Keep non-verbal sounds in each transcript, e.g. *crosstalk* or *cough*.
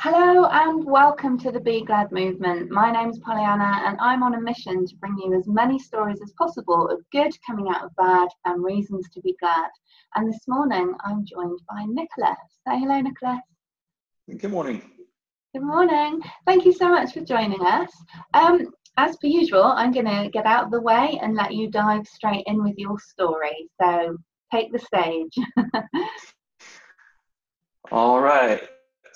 Hello and welcome to the Be Glad movement. My name is Pollyanna and I'm on a mission to bring you as many stories as possible of good coming out of bad and reasons to be glad. And this morning I'm joined by Nicholas. Say hello, Nicholas. Good morning. Good morning. Thank you so much for joining us. Um, as per usual, I'm going to get out of the way and let you dive straight in with your story. So take the stage. *laughs* All right.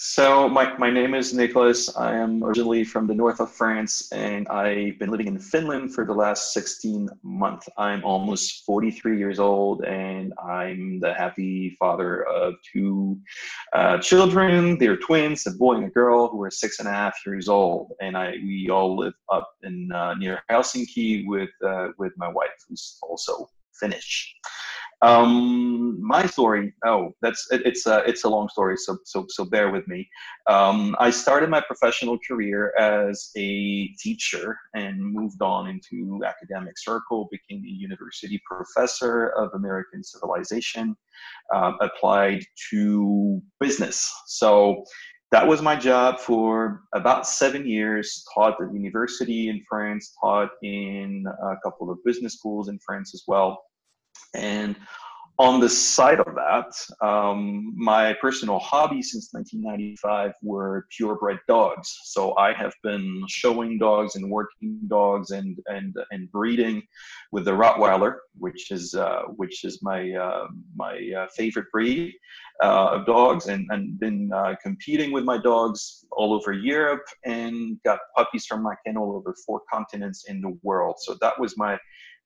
So my, my name is Nicholas. I am originally from the north of France and I've been living in Finland for the last 16 months. I'm almost 43 years old and I'm the happy father of two uh, children. They're twins, a boy and a girl who are six and a half years old. And I we all live up in uh, near Helsinki with uh, with my wife who's also Finnish. Um, my story. Oh, that's it, it's a it's a long story. So so so bear with me. Um, I started my professional career as a teacher and moved on into academic circle. Became a university professor of American civilization. Uh, applied to business. So that was my job for about seven years. Taught at university in France. Taught in a couple of business schools in France as well and on the side of that, um, my personal hobby since 1995 were purebred dogs. So I have been showing dogs and working dogs and and and breeding with the Rottweiler, which is uh, which is my uh, my uh, favorite breed uh, of dogs, and and been uh, competing with my dogs all over Europe and got puppies from my kennel over four continents in the world. So that was my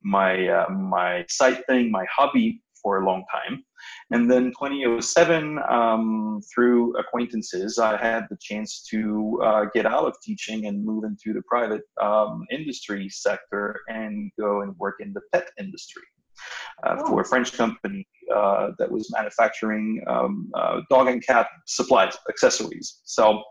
my uh, my side thing, my hobby for a long time. And then 2007, um, through acquaintances, I had the chance to uh, get out of teaching and move into the private um, industry sector and go and work in the pet industry. Uh, oh. For a French company uh, that was manufacturing um, uh, dog and cat supplies, accessories. So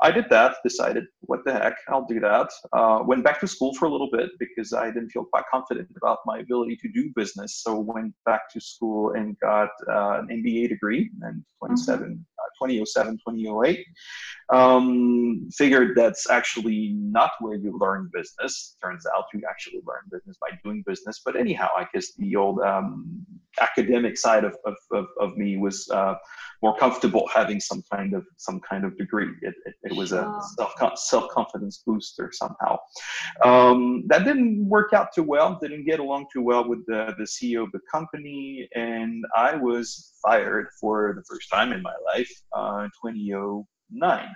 I did that, decided, what the heck, I'll do that. Uh, went back to school for a little bit because I didn't feel quite confident about my ability to do business. So went back to school and got uh, an MBA degree in 27, mm-hmm. uh, 2007, 2008. Um, figured that's actually not where you learn business. Turns out you actually learn business by doing business. But anyhow, I guess the old um, academic side of, of, of, of me was uh, more comfortable having some kind of some kind of degree. It, it, it was a self self confidence booster somehow. Um, that didn't work out too well. Didn't get along too well with the the CEO of the company, and I was fired for the first time in my life uh, in 2009.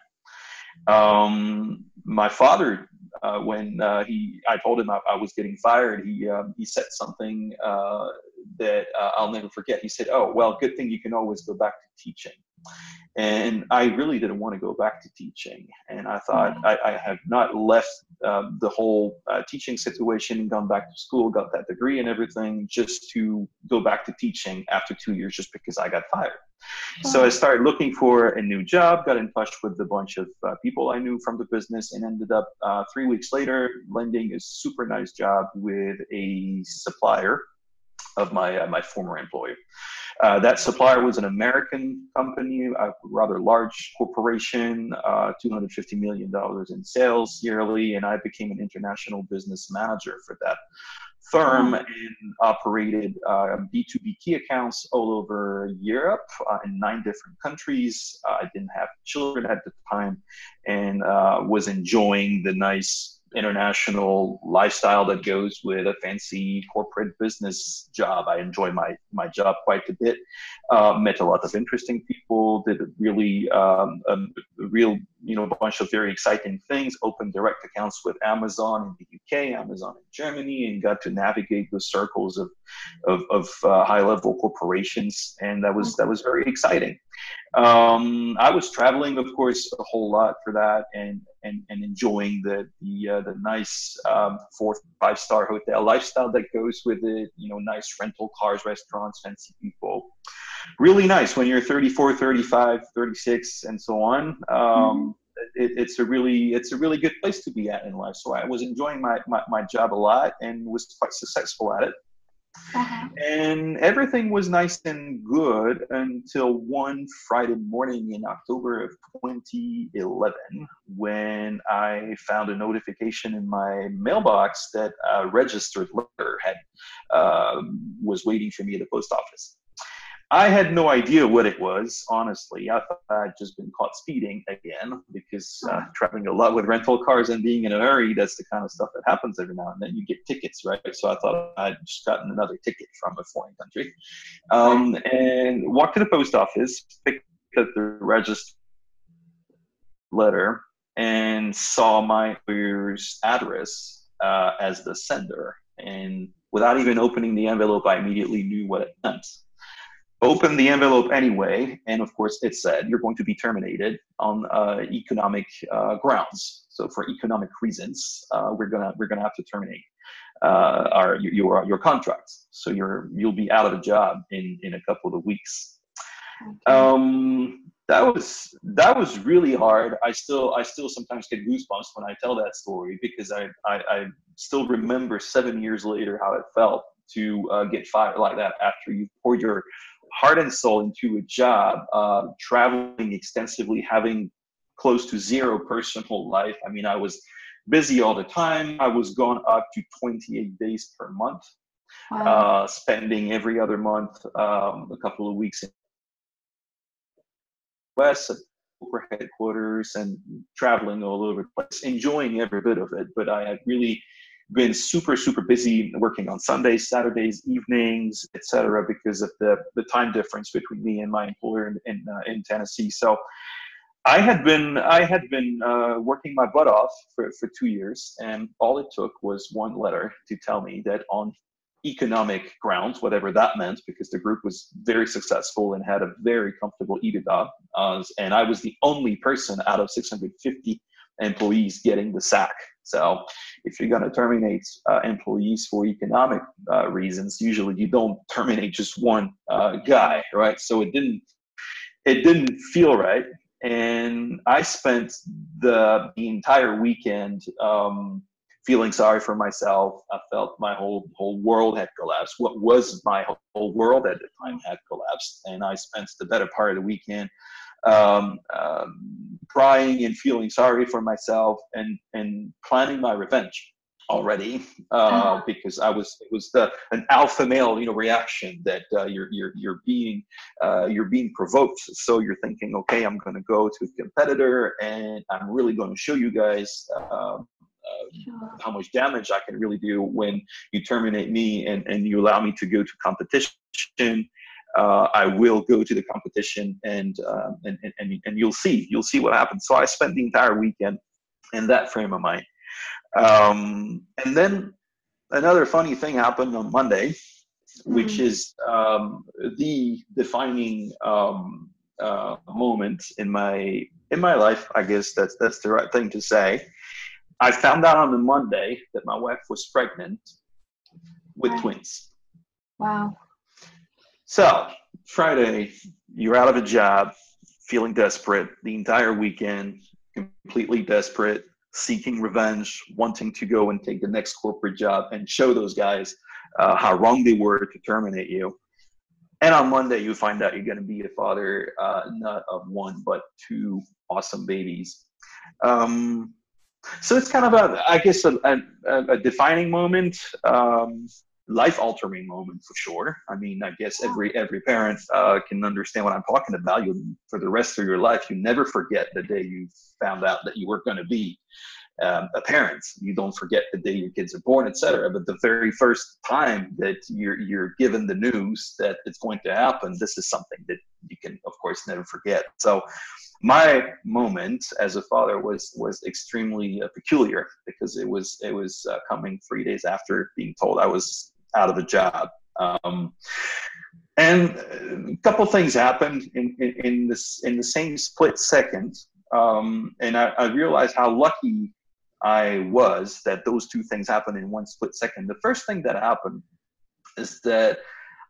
Um, my father, uh, when uh, he, I told him I, I was getting fired, he um, he said something uh, that uh, I'll never forget. He said, "Oh, well, good thing you can always go back to teaching." And I really didn't want to go back to teaching. And I thought mm-hmm. I, I have not left um, the whole uh, teaching situation, and gone back to school, got that degree and everything, just to go back to teaching after two years, just because I got fired. So I started looking for a new job, got in touch with a bunch of uh, people I knew from the business, and ended up uh, three weeks later landing a super nice job with a supplier of my uh, my former employer. Uh, that supplier was an American company, a rather large corporation, uh, $250 million in sales yearly, and I became an international business manager for that firm and operated uh, B2B key accounts all over Europe uh, in nine different countries. Uh, I didn't have children at the time and uh, was enjoying the nice international lifestyle that goes with a fancy corporate business job. I enjoy my my job quite a bit. Uh, met a lot of interesting people. Did really um, a, real you know a bunch of very exciting things. Opened direct accounts with Amazon in the UK, Amazon in Germany, and got to navigate the circles of of, of uh, high level corporations, and that was that was very exciting. Um, I was traveling, of course, a whole lot for that, and and, and enjoying the the uh, the nice um, four five star hotel lifestyle that goes with it. You know, nice rental cars, restaurants, fancy people. Really nice when you're 34, 35, 36, and so on. Um, mm-hmm. it, it's a really it's a really good place to be at in life. So I was enjoying my, my, my job a lot and was quite successful at it. Uh-huh. And everything was nice and good until one Friday morning in October of 2011 when I found a notification in my mailbox that a registered letter had uh, was waiting for me at the post office. I had no idea what it was, honestly. I thought I'd just been caught speeding again because uh, traveling a lot with rental cars and being in a hurry, that's the kind of stuff that happens every now and then. You get tickets, right? So I thought I'd just gotten another ticket from a foreign country. Um, and walked to the post office, picked up the register letter, and saw my employer's address uh, as the sender. And without even opening the envelope, I immediately knew what it meant opened the envelope anyway, and of course it said you're going to be terminated on uh, economic uh, grounds. So for economic reasons, uh, we're gonna we're gonna have to terminate uh, our your your contract. So you're you'll be out of a job in in a couple of weeks. Okay. Um, that was that was really hard. I still I still sometimes get goosebumps when I tell that story because I I, I still remember seven years later how it felt to uh, get fired like that after you poured your heart and soul into a job, uh, traveling extensively, having close to zero personal life. I mean, I was busy all the time. I was gone up to 28 days per month, wow. uh, spending every other month um, a couple of weeks in West at corporate headquarters and traveling all over the place, enjoying every bit of it. But I had really been super super busy working on sundays saturdays evenings etc because of the the time difference between me and my employer in in, uh, in tennessee so i had been i had been uh, working my butt off for, for two years and all it took was one letter to tell me that on economic grounds, whatever that meant, because the group was very successful and had a very comfortable EBITDA. Uh, and I was the only person out of 650 employees getting the sack. So if you're going to terminate uh, employees for economic uh, reasons, usually you don't terminate just one uh, guy, right? So it didn't it didn't feel right, and I spent the, the entire weekend um, feeling sorry for myself. I felt my whole whole world had collapsed. What was my whole world at the time had collapsed, and I spent the better part of the weekend um, um, crying and feeling sorry for myself and and planning my revenge already uh, uh-huh. because I was it was the an alpha male you know reaction that uh, you're you're you're being uh, you're being provoked so you're thinking okay I'm going to go to a competitor and I'm really going to show you guys um, uh, sure. how much damage I can really do when you terminate me and, and you allow me to go to competition uh, I will go to the competition and, uh, and, and, and you'll see, you'll see what happens. So I spent the entire weekend in that frame of mind. Um, and then another funny thing happened on Monday, which mm-hmm. is um, the defining um, uh, moment in my in my life. I guess that's that's the right thing to say. I found out on the Monday that my wife was pregnant with wow. twins. Wow. So, Friday, you're out of a job, feeling desperate the entire weekend, completely desperate, seeking revenge, wanting to go and take the next corporate job and show those guys uh, how wrong they were to terminate you. And on Monday, you find out you're going to be a father, uh, not of one, but two awesome babies. Um, so it's kind of a, I guess, a, a, a defining moment. Um, life altering moment for sure. I mean, I guess every every parent uh, can understand what I'm talking about. You for the rest of your life, you never forget the day you found out that you were going to be um, a parent. You don't forget the day your kids are born, etc. But the very first time that you're you're given the news that it's going to happen, this is something that you can, of course, never forget. So. My moment as a father was was extremely uh, peculiar because it was it was uh, coming three days after being told I was out of a job. Um, and a couple things happened in, in, in, this in the same split second, um, and I, I, realized how lucky I was that those two things happened in one split second. The first thing that happened is that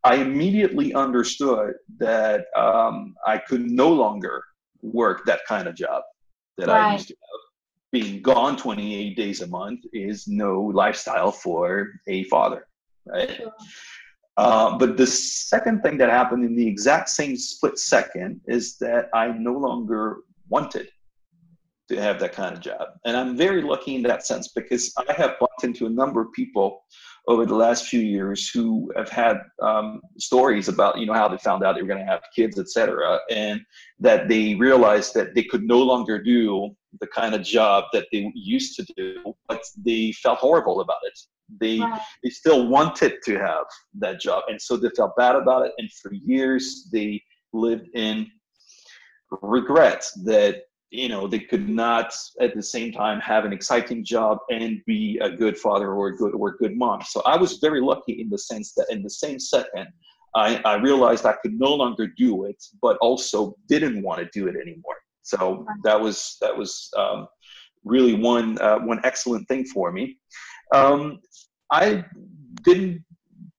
I immediately understood that um, I could no longer work that kind of job that right. I used to have. Being gone 28 days a month is no lifestyle for a father right? Sure. Uh, but the second thing that happened in the exact same split second is that I no longer wanted to have that kind of job. And I'm very lucky in that sense because I have bumped into a number of people over the last few years who have had um, stories about you know how they found out they were going to have kids etc and that they realized that they could no longer do the kind of job that they used to do but they felt horrible about it they wow. they still wanted to have that job and so they felt bad about it and for years they lived in regret that you know they could not at the same time have an exciting job and be a good father or a good or a good mom. So i was very lucky in the sense that in the same second i, I realized i could no longer do it but also didn't want to do it anymore. So that was that was um, really one uh, one excellent thing for me. Um, i didn't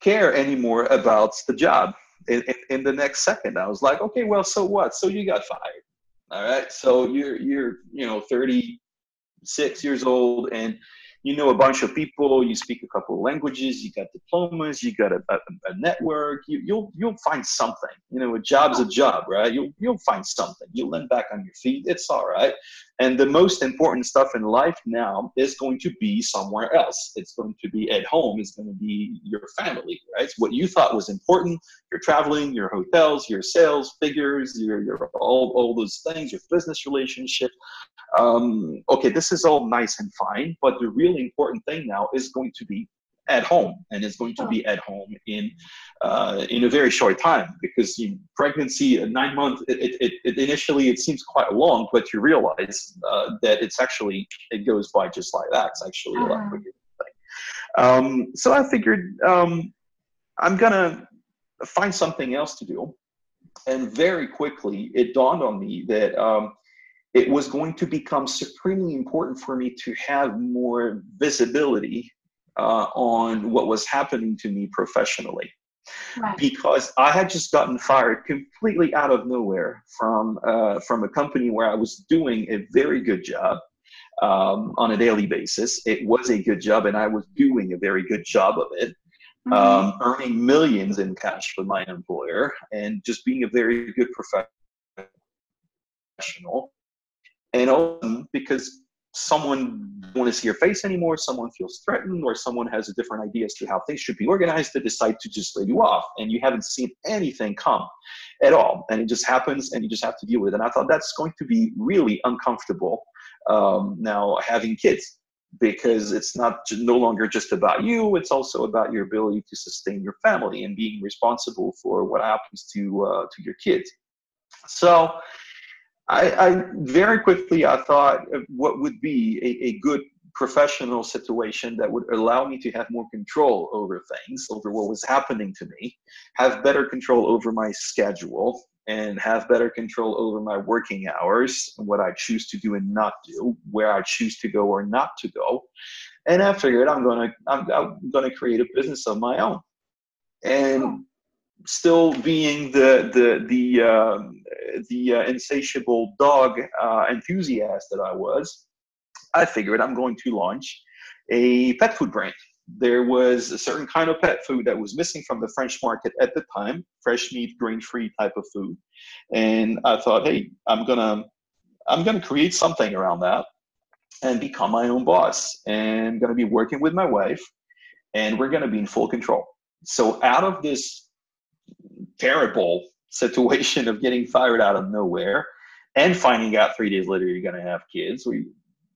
care anymore about the job in, in, in the next second. I was like okay well so what? So you got fired. All right. So you're you're you know 36 years old and you know a bunch of people, you speak a couple of languages, you got diplomas, you got a, a, a network, you, will you'll, you'll find something. You know, a job's a job, right? You'll you'll find something. You'll land back on your feet. It's all right. And the most important stuff in life now is going to be somewhere else. It's going to be at home. It's going to be your family, right? It's what you thought was important. Your traveling, your hotels, your sales figures, your your all all those things, your business relationship um, okay, this is all nice and fine, but the really important thing now is going to be at home and it's going to be at home in uh, in a very short time because you pregnancy a nine months it, it, it, initially it seems quite long but you realize uh, that it's actually it goes by just like that it's actually uh-huh. a lot uh-huh. quicker um, so i figured um, i'm gonna find something else to do and very quickly it dawned on me that um, it was going to become supremely important for me to have more visibility uh, on what was happening to me professionally. Right. Because I had just gotten fired completely out of nowhere from uh, from a company where I was doing a very good job um, on a daily basis. It was a good job, and I was doing a very good job of it. Mm-hmm. Um, earning millions in cash for my employer and just being a very good professional and often because someone want to see your face anymore, someone feels threatened, or someone has a different idea as to how things should be organized, they decide to just lay you off, and you haven't seen anything come at all, and it just happens, and you just have to deal with it. And I thought that's going to be really uncomfortable um, now having kids because it's not no longer just about you it's also about your ability to sustain your family and being responsible for what happens to uh, to your kids so I, I, very quickly I thought what would be a, a, good professional situation that would allow me to have more control over things, over what was happening to me, have better control over my schedule, and have better control over my working hours, and what I choose to do and not do, where I choose to go or not to go. And I figured I'm gonna I'm, I'm gonna create a business of my own. And oh. Still being the the the um, the uh, insatiable dog uh, enthusiast that I was, I figured I'm going to launch a pet food brand. There was a certain kind of pet food that was missing from the French market at the time, fresh meat, grain-free type of food, and I thought, hey, I'm gonna I'm gonna create something around that and become my own boss. And I'm gonna be working with my wife, and we're gonna be in full control. So out of this terrible situation of getting fired out of nowhere and finding out three days later you're going to have kids. We,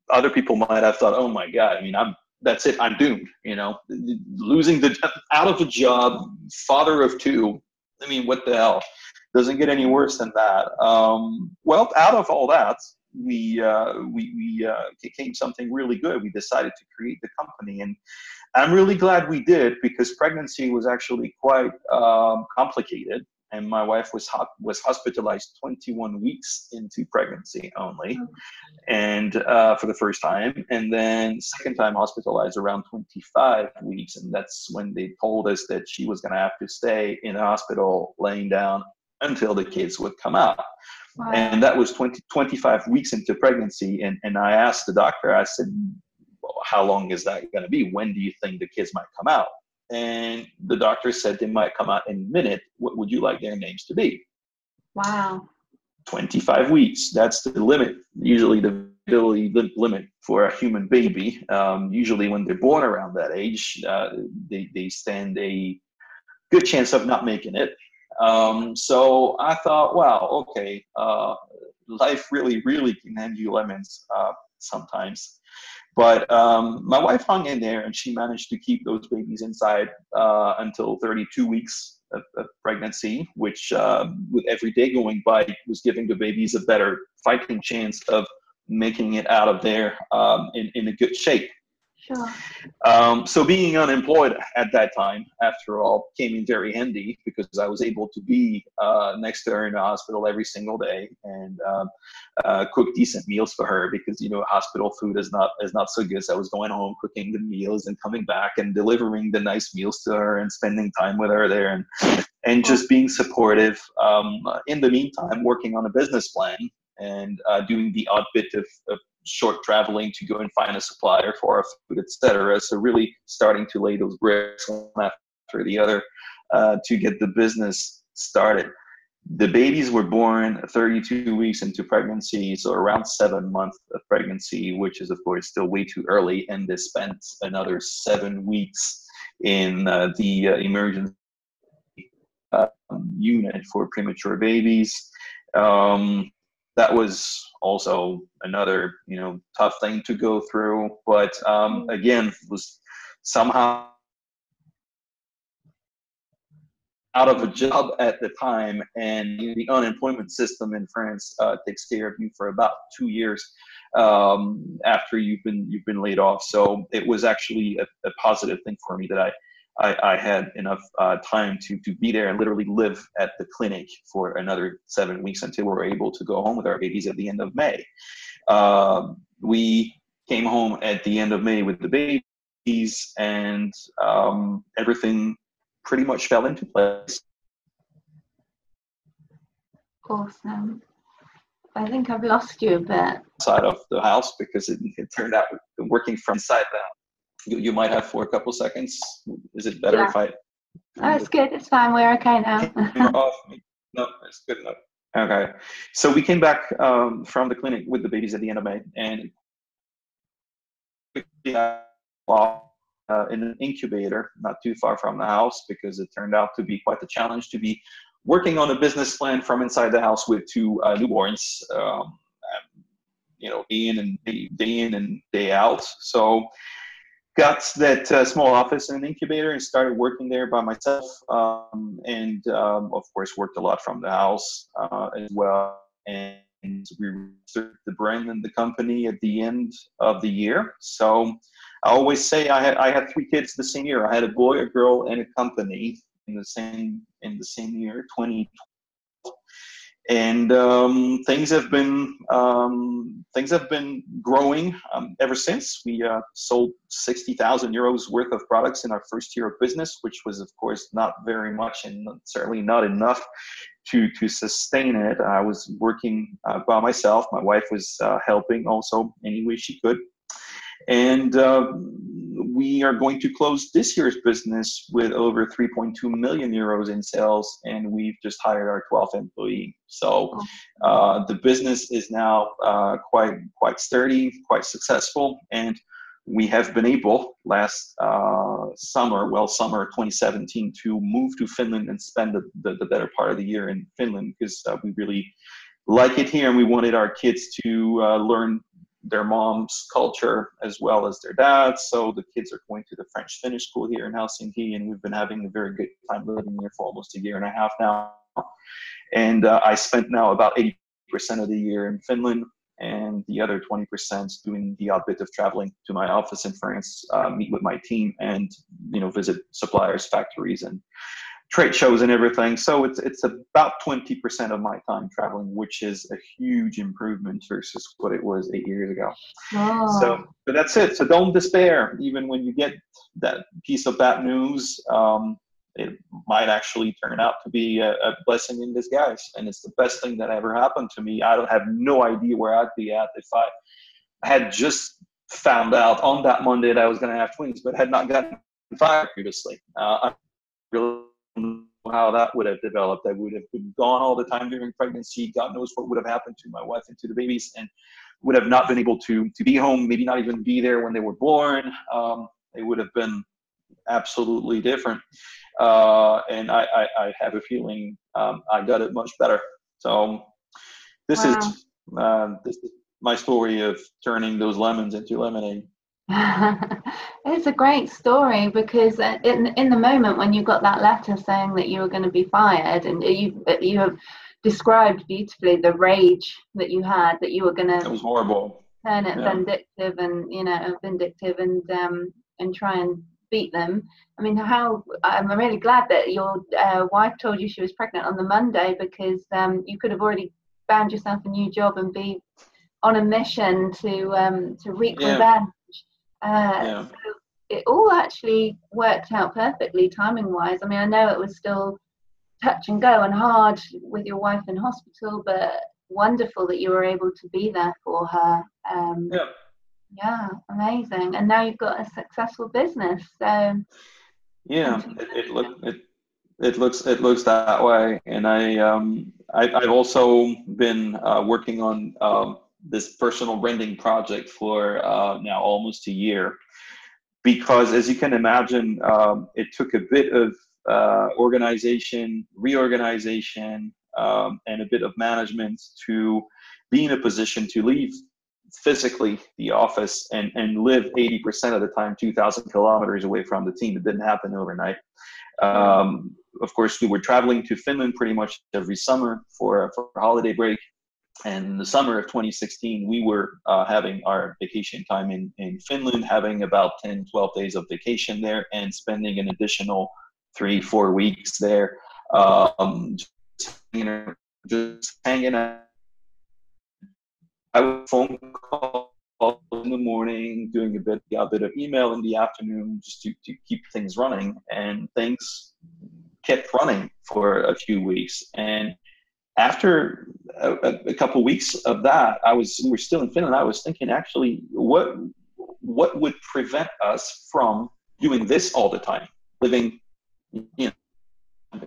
other people might have thought, oh my God, I mean, I'm, that's it, I'm doomed, you know, losing the, out of a job, father of two. I mean, what the hell? Doesn't get any worse than that. Um, well, out of all that, we uh, we, we uh, came something really good. We decided to create the company, and I'm really glad we did because pregnancy was actually quite um, complicated, and my wife was ho- was hospitalized 21 weeks into pregnancy only, oh. and uh, for the first time, and then second time hospitalized around 25 weeks, and that's when they told us that she was going to have to stay in the hospital laying down until the kids would come out. Wow. And that was 20, 25 weeks into pregnancy. And, and I asked the doctor, I said, well, how long is that going to be? When do you think the kids might come out? and the doctor said they might come out in a minute. What would you like their names to be? Wow. 25 weeks. That's the limit. Usually, the ability limit for a human baby. Um, usually, when they're born around that age, uh, they, they stand a good chance of not making it. Um, so I thought, wow, okay, uh, life really, really can hand you lemons uh, sometimes. But um, my wife hung in there and she managed to keep those babies inside uh, until 32 weeks of, of pregnancy, which uh, with every day going by was giving the babies a better fighting chance of making it out of there um, in, in a good shape. Sure. Um, so being unemployed at that time, after all, came in very handy because I was able to be uh, next to her in the hospital every single day and um, uh, cook decent meals for her because you know hospital food is not is not so good. So I was going home cooking the meals and coming back and delivering the nice meals to her and spending time with her there and and just being supportive. Um, in the meantime, working on a business plan and uh, doing the odd bit of, of short traveling to go and find a supplier for our food, etc. So really starting to lay those bricks one after the other uh, to get the business started. The babies were born 32 weeks into pregnancy, so around seven months of pregnancy, which is of course still way too early, and they spent another seven weeks in uh, the uh, emergency uh, unit for premature babies. Um, that was also another you know tough thing to go through but um, mm-hmm. again was somehow out of a job at the time and the unemployment system in france uh, takes care of you for about two years um, after you've been you've been laid off so it was actually a, a positive thing for me that i I, I had enough uh, time to to be there and literally live at the clinic for another seven weeks until we were able to go home with our babies at the end of May. Uh, we came home at the end of May with the babies, and um, everything pretty much fell into place. Awesome. I think I've lost you a bit. Side of the house because it, it turned out working from inside the you, you might have for a couple seconds. Is it better yeah. if I? Oh, it's good. It's fine. We're okay now. off. No, it's good enough. Okay. So we came back um, from the clinic with the babies at the end of May, and uh, in an incubator not too far from the house because it turned out to be quite a challenge to be working on a business plan from inside the house with two uh, newborns. Um, you know, day in and day, day in and day out. So got that uh, small office in an incubator and started working there by myself um, and um, of course worked a lot from the house uh, as well. And we registered the brand and the company at the end of the year. So i always say i had i had three kids the same year. I had a boy a girl and a company in the same in the same year 20 and um, things have been um, things have been growing um, ever since. We uh, sold sixty thousand euros worth of products in our first year of business, which was, of course, not very much and certainly not enough to to sustain it. I was working uh, by myself. My wife was uh, helping also any way she could, and uh, we are going to close this year's business with over 3.2 million euros in sales, and we've just hired our 12th employee. So uh, the business is now uh, quite quite sturdy, quite successful, and we have been able last uh, summer, well, summer 2017, to move to Finland and spend the, the, the better part of the year in Finland because uh, we really like it here and we wanted our kids to uh, learn their mom's culture as well as their dad's. So the kids are going to the French Finnish school here in Helsinki, and we've been having a very good time living here for almost a year and a half now. And uh, I spent now about 80% of the year in Finland, and the other 20% doing the odd bit of traveling to my office in France, uh, meet with my team, and you know visit suppliers, factories, and trade shows and everything. So it's it's about 20% of my time traveling, which is a huge improvement versus what it was eight years ago. Oh. So, but that's it. So don't despair, even when you get that piece of bad news. Um, it might actually turn out to be a, a, blessing in disguise, and it's the best thing that ever happened to me. I don't have no idea where I'd be at if I had just found out on that Monday that I was going to have twins, but had not gotten fired previously. Uh, I really how that would have developed. I would have been gone all the time during pregnancy. God knows what would have happened to my wife and to the babies, and would have not been able to to be home. Maybe not even be there when they were born. Um, it would have been absolutely different. Uh, and I, I, I, have a feeling um, I got it much better. So this wow. is uh, this is my story of turning those lemons into lemonade. *laughs* it's a great story because uh, in in the moment when you got that letter saying that you were going to be fired, and you you have described beautifully the rage that you had that you were going to. It was horrible. Turn it yeah. vindictive and you know vindictive and um and try and beat them. I mean, how I'm really glad that your uh, wife told you she was pregnant on the Monday because um, you could have already found yourself a new job and be on a mission to um, to wreak yeah. revenge. Uh, yeah. so it all actually worked out perfectly timing wise. I mean, I know it was still touch and go and hard with your wife in hospital, but wonderful that you were able to be there for her. Um, yeah. Yeah, amazing. And now you've got a successful business. So yeah, it, it look it it looks it looks that way. And I um I, have also been uh, working on um, this personal branding project for uh, now almost a year because as you can imagine um, it took a bit of uh, organization reorganization um, and a bit of management to be in a position to leave physically the office and, and live 80% of the time 2000 kilometers away from the team. It didn't happen overnight. Um, of course we were traveling to finland pretty much every summer for, for a holiday break and in the summer of 2016 we were uh, having our vacation time in, in finland having about 10 12 days of vacation there and spending an additional three four weeks there um, just, you know, just hanging out I would phone call in the morning, doing a bit, a bit of email in the afternoon, just to, to keep things running. And things kept running for a few weeks. And after a, a couple weeks of that, I was we were still in Finland. I was thinking, actually, what what would prevent us from doing this all the time, living you know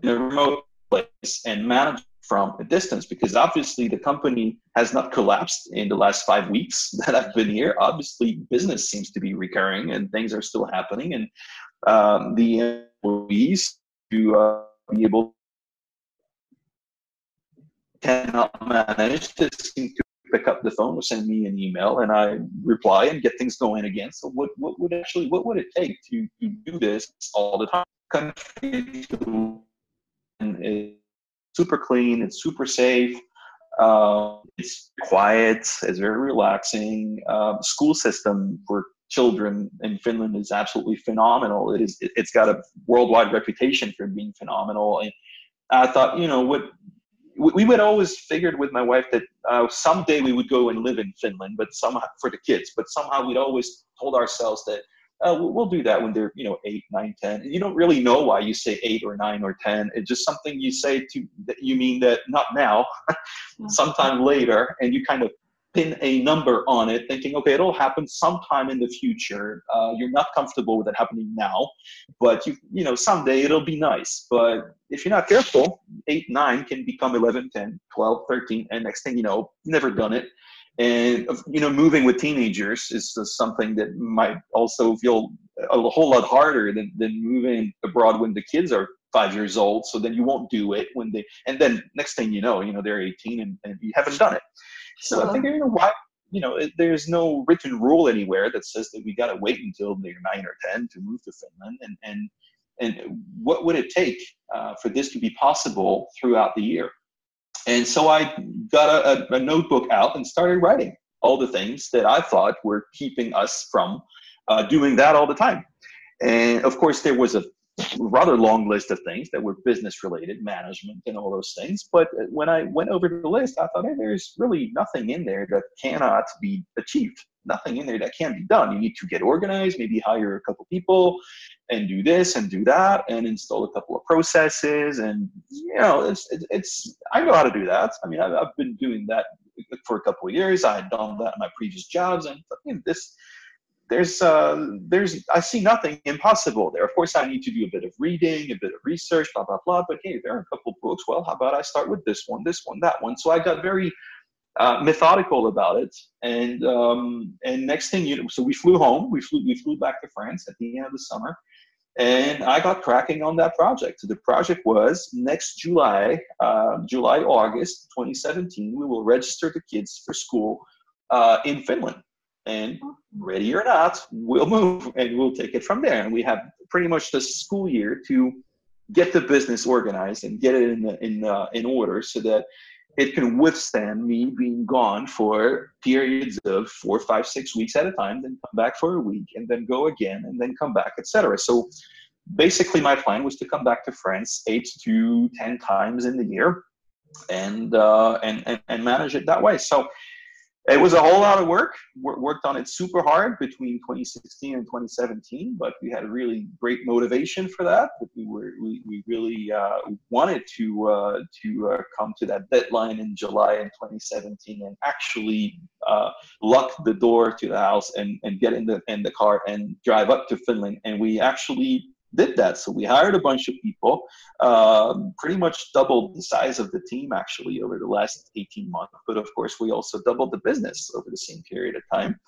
in a remote place and managing from a distance because obviously the company has not collapsed in the last five weeks *laughs* that I've been here. Obviously, business seems to be recurring and things are still happening, and um, the employees to uh, be able cannot manage to seem to pick up the phone or send me an email and I reply and get things going again. So what, what would actually what would it take to, to do this all the time? Country super clean. It's super safe. Uh, it's quiet. It's very relaxing. Uh, school system for children in Finland is absolutely phenomenal. It is. It's got a worldwide reputation for being phenomenal. And I thought, you know, what we would always figured with my wife that uh, someday we would go and live in Finland, but somehow for the kids. But somehow we'd always told ourselves that uh, we'll do that when they're you know eight nine ten and you don't really know why you say eight or nine or ten it's just something you say to that you mean that not now *laughs* sometime later and you kind of pin a number on it thinking okay it'll happen sometime in the future. Uh, you're not comfortable with it happening now but you you know someday it'll be nice. But if you're not careful 8 9 can become 11 10 12 13 and next thing you know never done it. And you know moving with teenagers is something that might also feel a whole lot harder than, than moving abroad when the kids are five years old so then you won't do it when they and then next thing you know you know they're 18 and, and you haven't done it so i think you know why you know there's no written rule anywhere that says that we got to wait until they're nine or ten to move to finland and and and what would it take uh, for this to be possible throughout the year and so I got a, a, notebook out and started writing all the things that I thought were keeping us from uh, doing that all the time. And of course, there was a rather long list of things that were business related, management, and all those things. But when I went over the list, I thought, hey, there's really nothing in there that cannot be achieved. Nothing in there that can be done. You need to get organized, maybe hire a couple people, and do this and do that, and install a couple of processes. And you know, it's it's I know how to do that. I mean, I've, been doing that for a couple of years. I had done that in my previous jobs, and you know, this there's uh, there's I see nothing impossible there. Of course, I need to do a bit of reading, a bit of research, blah blah blah. But hey, there are a couple books. Well, how about I start with this one, this one, that one? So I got very uh, methodical about it. And um, and next thing you know, so we flew home. We flew we flew back to France at the end of the summer, and I got cracking on that project. The project was next July, uh, July August 2017. We will register the kids for school uh, in Finland and ready or not, we'll move and we'll take it from there. And we have pretty much the school year to get the business organized and get it in the, in uh, in order so that it can withstand me being gone for periods of four, five, six weeks at a time, then come back for a week, and then go again, and then come back, etc. So basically, my plan was to come back to France eight to ten times in the year, and uh, and, and and manage it that way. So it was a whole lot of work. Worked on it super hard between 2016 and 2017, but we had a really great motivation for that. We were we, we really uh, wanted to uh, to uh, come to that deadline in July in 2017 and actually uh, lock the door to the house and, and get in the in the car and drive up to Finland. And we actually did that. So we hired a bunch of people, um, pretty much doubled the size of the team actually over the last 18 months. But of course, we also doubled the business over the same period of time.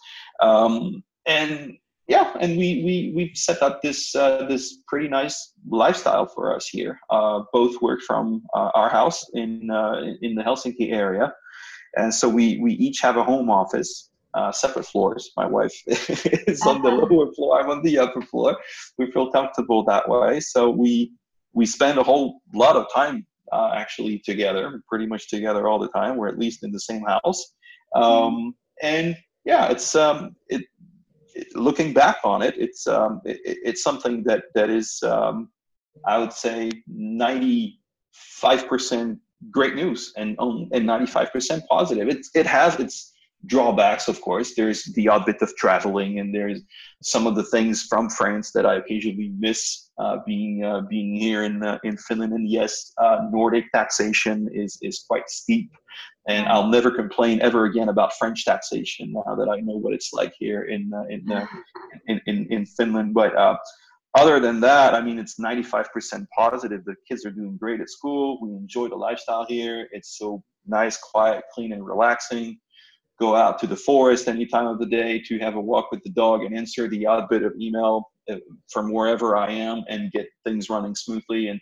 Um, and yeah, and we we we set up this uh, this pretty nice lifestyle for us here. Uh, both work from uh, our house in uh, in the Helsinki area, and so we we each have a home office uh, separate floors. My wife *laughs* is on the uh-huh. lower floor. I'm on the upper floor. We feel comfortable that way. So we we spend a whole lot of time uh, actually together, pretty much together all the time. We're at least in the same house. Mm-hmm. Um, and yeah, it's um, it, it, Looking back on it, it's um, it, it's something that that is um, I would say ninety five percent great news and um, and ninety five percent positive. It's it has its drawbacks, of course. There's the odd bit of traveling, and there's some of the things from France that I occasionally miss uh, being uh, being here in uh, in Finland. And yes, uh, Nordic taxation is is quite steep, and I'll never complain ever again about French taxation now that I know what it's like here in uh, in, uh, in, in, in Finland. But other than that, I mean, it's 95% positive. The kids are doing great at school. We enjoy the lifestyle here. It's so nice, quiet, clean, and relaxing go out to the forest any time of the day to have a walk with the dog and answer the odd bit of email uh, from wherever I am and get things running smoothly. And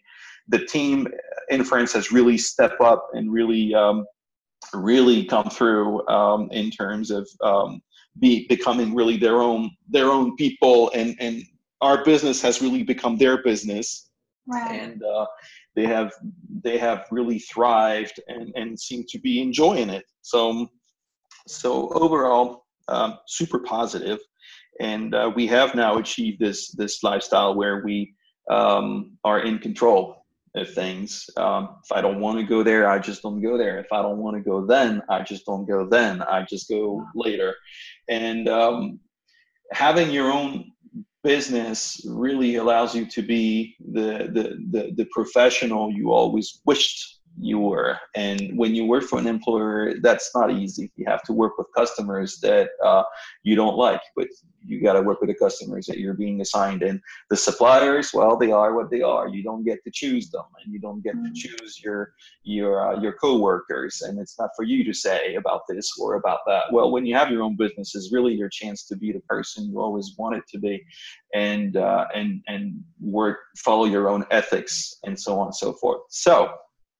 the team in France has really stepped up and really, um, really come through um, in terms of um, be becoming really their own their own people, and and our business has really become their business. Right. And uh, they have they have really thrived and, and seem to be enjoying it. So so overall, um, super positive, and uh, we have now achieved this this lifestyle where we um, are in control of things. Um, if I don't want to go there, I just don't go there. If I don't want to go then, I just don't go then. I just go later. And um, having your own business really allows you to be the, the, the, the professional you always wished you were. And when you work for an employer, that's not easy. You have to work with customers that uh, you don't like, but you got to work with the customers that you're being assigned. And the suppliers, well, they are what they are. You don't get to choose them, and you don't get to choose your your uh, your coworkers. And it's not for you to say about this or about that. Well, when you have your own business, is really your chance to be the person you always wanted to be, and uh, and and work follow your own ethics and so on and so forth. So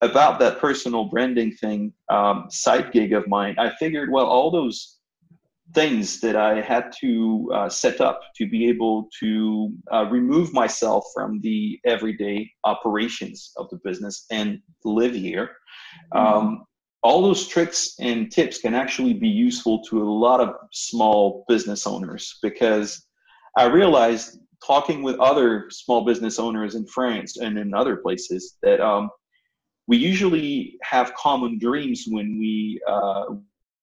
about that personal branding thing, um, side gig of mine, I figured, well, all those things that I had to uh, set up to be able to uh, remove myself from the everyday operations of the business and live here. Mm-hmm. Um, all those tricks and tips can actually be useful to a lot of small business owners because I realized talking with other small business owners in France and in other places that um, we usually have common dreams when we uh,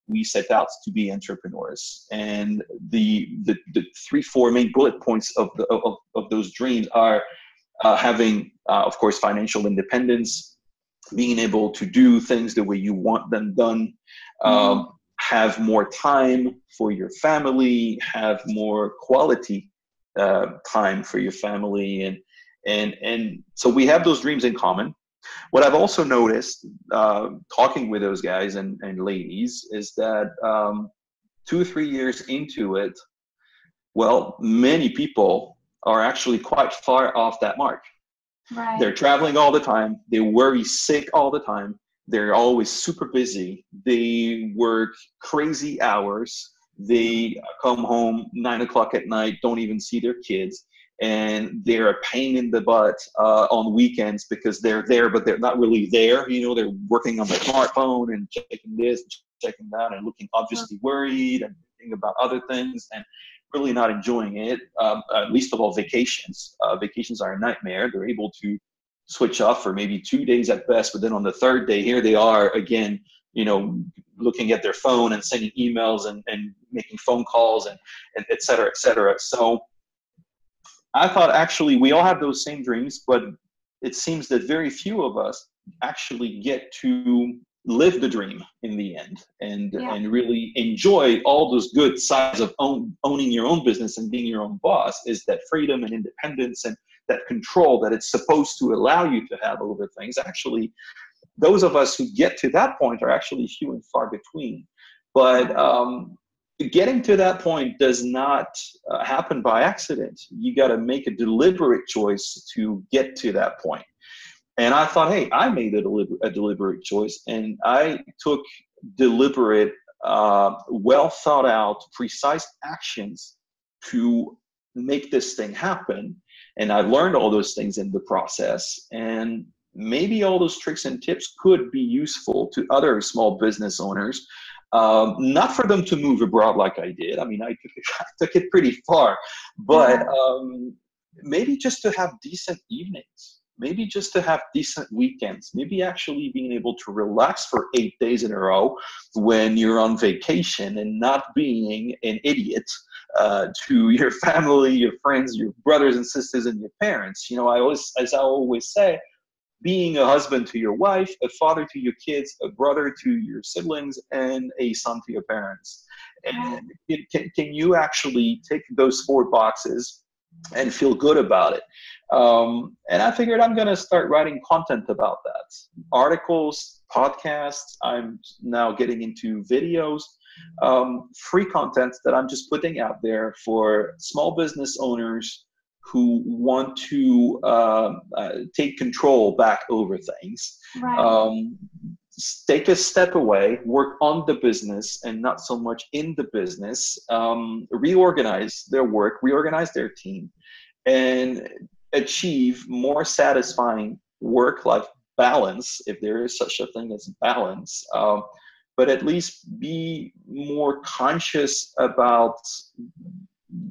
we set out to be entrepreneurs and the, the, the three four main bullet points of the of, of those dreams are uh, having uh, of course financial independence being able to do things the way you want them done um, mm-hmm. have more time for your family, have more quality uh, time for your family, and and and so we have those dreams in common. What I've also noticed, uh, talking with those guys and, and ladies, is that um, two or three years into it, well, many people are actually quite far off that mark. Right. They're traveling all the time. They worry sick all the time. They're always super busy. They work crazy hours. They come home nine o'clock at night, don't even see their kids and they're a pain in the butt uh, on weekends because they're there, but they're not really there. You know, they're working on their smartphone and checking this, checking that, and looking obviously worried and thinking about other things and really not enjoying it. Um, uh, least of all, vacations. Uh, vacations are a nightmare. They're able to switch off for maybe two days at best, but then on the third day, here they are again. You know, looking at their phone and sending emails and, and making phone calls and, and et cetera, et cetera. So I thought actually we all have those same dreams, but it seems that very few of us actually get to live the dream in the end and yeah. and really enjoy all those good sides of own, owning your own business and being your own boss is that freedom and independence and that control that it's supposed to allow you to have over things actually those of us who get to that point are actually few and far between but um, getting to that point does not uh, happen by accident. You got to make a deliberate choice to get to that point. And I thought, hey, I made a, deliber- a deliberate choice, and I took deliberate, uh, well thought out, precise actions to make this thing happen. And I learned all those things in the process. And maybe all those tricks and tips could be useful to other small business owners um, not for them to move abroad like I did. I mean, I took it, *laughs* I took it pretty far, but um, maybe just to have decent evenings, maybe just to have decent weekends, maybe actually being able to relax for eight days in a row when you're on vacation and not being an idiot uh, to *laughs* your family, your friends, your brothers and sisters, and your parents. You know, I always, as I always say, being a husband to your wife, a father to your kids, a brother to your siblings, and a son to your parents. And can, can you actually take those four boxes and feel good about it? Um, and I figured I'm going to start writing content about that articles, podcasts. I'm now getting into videos, um, free content that I'm just putting out there for small business owners who want to uh, uh, take control back over things. Right. Um, take a step away, work on the business and not so much in the business, um, reorganize their work, reorganize their team, and achieve more satisfying work life balance, if there is such a thing as balance. Um, but at least be more conscious about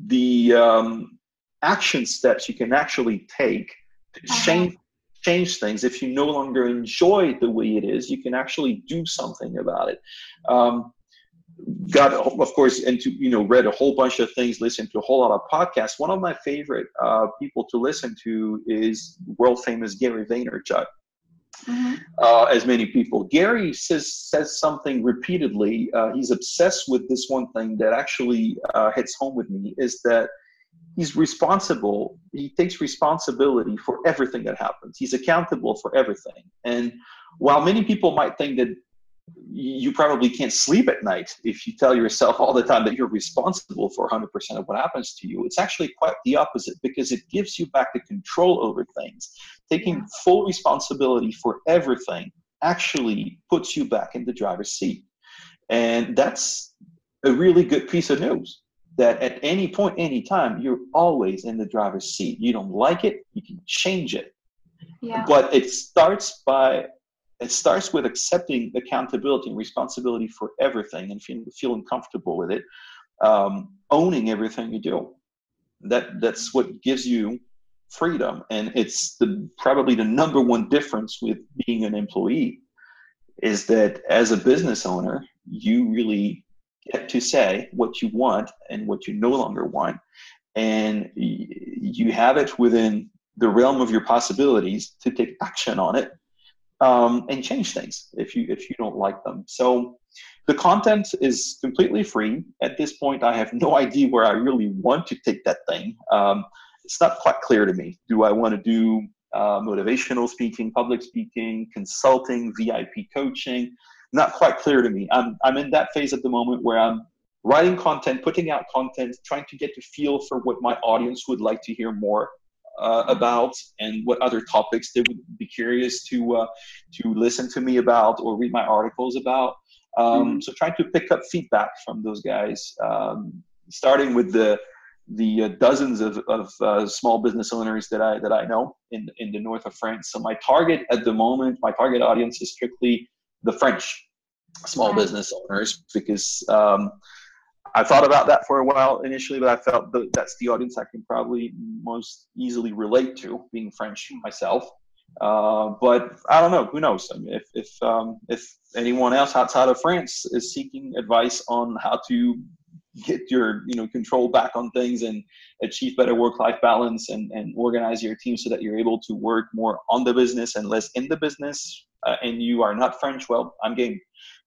the um, action steps you can actually take to uh-huh. change change things. If you no longer enjoy the way it is, you can actually do something about it. Um, got of course into you know read a whole bunch of things listened to a whole lot of podcasts one of my favorite uh, people to listen to is world famous gary vaynerchuk mm-hmm. uh, as many people gary says says something repeatedly uh, he's obsessed with this one thing that actually uh, hits home with me is that he's responsible he takes responsibility for everything that happens. He's accountable for everything. And while many people might think that you probably can't sleep at night if you tell yourself all the time that you're responsible for 100% of what happens to you it's actually quite the opposite because it gives you back the control over things. Taking full responsibility for everything actually puts you back in the driver's seat. And that's a really good piece of news that at any point, any time, you're always in the driver's seat. You don't like it, you can change it. Yeah. But it starts by it starts with accepting accountability and responsibility for everything and feeling, feeling comfortable with it, um, owning everything you do. That that's what gives you freedom, and it's the probably the number one difference with being an employee is that as a business owner, you really get to say what you want and what you no longer want. And you have it within the realm of your possibilities to take action on it um, and change things if you if you don't like them. So the content is completely free. At this point, I have no *laughs* idea where I really want to take that thing. Um, it's not quite clear to me. Do I want to do uh, motivational speaking, public speaking, consulting, VIP coaching? Not quite clear to me. I'm, I'm in that phase at the moment where I'm writing content, putting out content, trying to get a feel for what my audience would like to hear more uh, about and what other topics they would be curious to uh, to listen to me about or read my articles about. Um, mm-hmm. So trying to pick up feedback from those guys, um, starting with the the uh, dozens of, of uh, small business owners that I that I know in in the north of France. So my target at the moment, my target audience is strictly the French small business owners because um, I thought about that for a while initially, but I felt that that's the audience I can probably most easily relate to, being French myself. Uh, but I don't know. Who knows? I mean, if if um, if anyone else outside of France is seeking advice on how to get your you know control back on things and achieve better work-life balance and, and organize your team so that you're able to work more on the business and less in the business, uh, and you are not French, well, I'm game.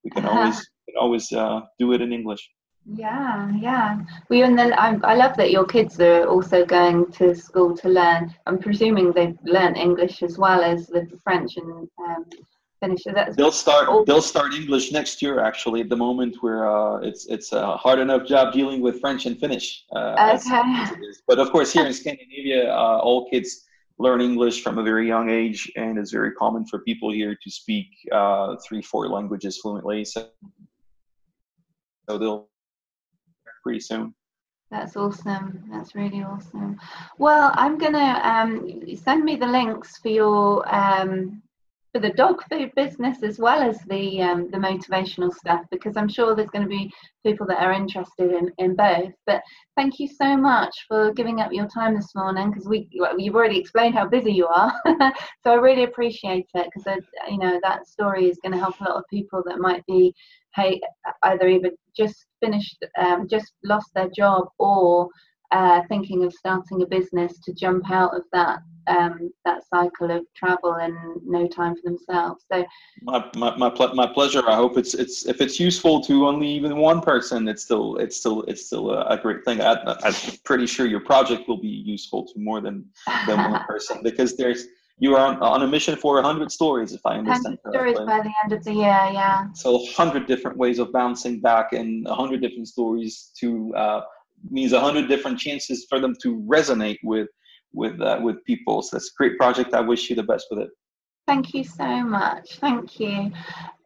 We can uh-huh. always can always uh, do it in English. Yeah, yeah. We and then I, I love that your kids are also going to school to learn. I'm presuming they've learned English as well as the French and um, Finnish. That's they'll start. All... They'll start English next year. Actually, at the moment, where uh, it's it's a hard enough job dealing with French and Finnish. Uh, okay. But of course, here in Scandinavia, uh, all kids learn English from a very young age, and it's very common for people here to speak uh, three, four languages fluently. So, so they'll pretty soon. That's awesome. That's really awesome. Well, I'm gonna um, send me the links for your um, for the dog food business as well as the um, the motivational stuff because I'm sure there's going to be people that are interested in, in both. But thank you so much for giving up your time this morning because we well, you've already explained how busy you are. *laughs* so I really appreciate it because you know that story is going to help a lot of people that might be hey either even just finished, um, just lost their job, or uh, thinking of starting a business to jump out of that um, that cycle of travel and no time for themselves. So my my my, ple- my, pleasure. I hope it's it's if it's useful to only even one person, it's still it's still it's still a, a great thing. I, I'm pretty sure your project will be useful to more than than one *laughs* person because there's you are on, on a mission for 100 stories, if I understand 100 correctly. stories by the end of the year, yeah. So 100 different ways of bouncing back and 100 different stories to uh, means a 100 different chances for them to resonate with with uh, with people. So it's a great project. I wish you the best with it. Thank you so much. Thank you.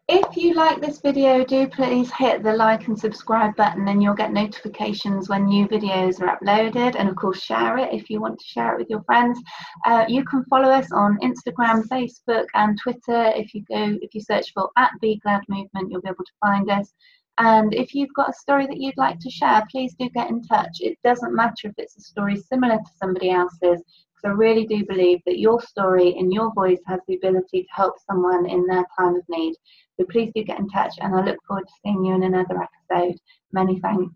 If you like this video, do please hit the like and subscribe button and you'll get notifications when new videos are uploaded. And of course, share it if you want to share it with your friends. Uh, you can follow us on Instagram, Facebook, and Twitter. If you go, if you search for at Be Glad Movement, you'll be able to find us. And if you've got a story that you'd like to share, please do get in touch. It doesn't matter if it's a story similar to somebody else's, because I really do believe that your story and your voice has the ability to help someone in their time of need. So please do get in touch, and I look forward to seeing you in another episode. Many thanks.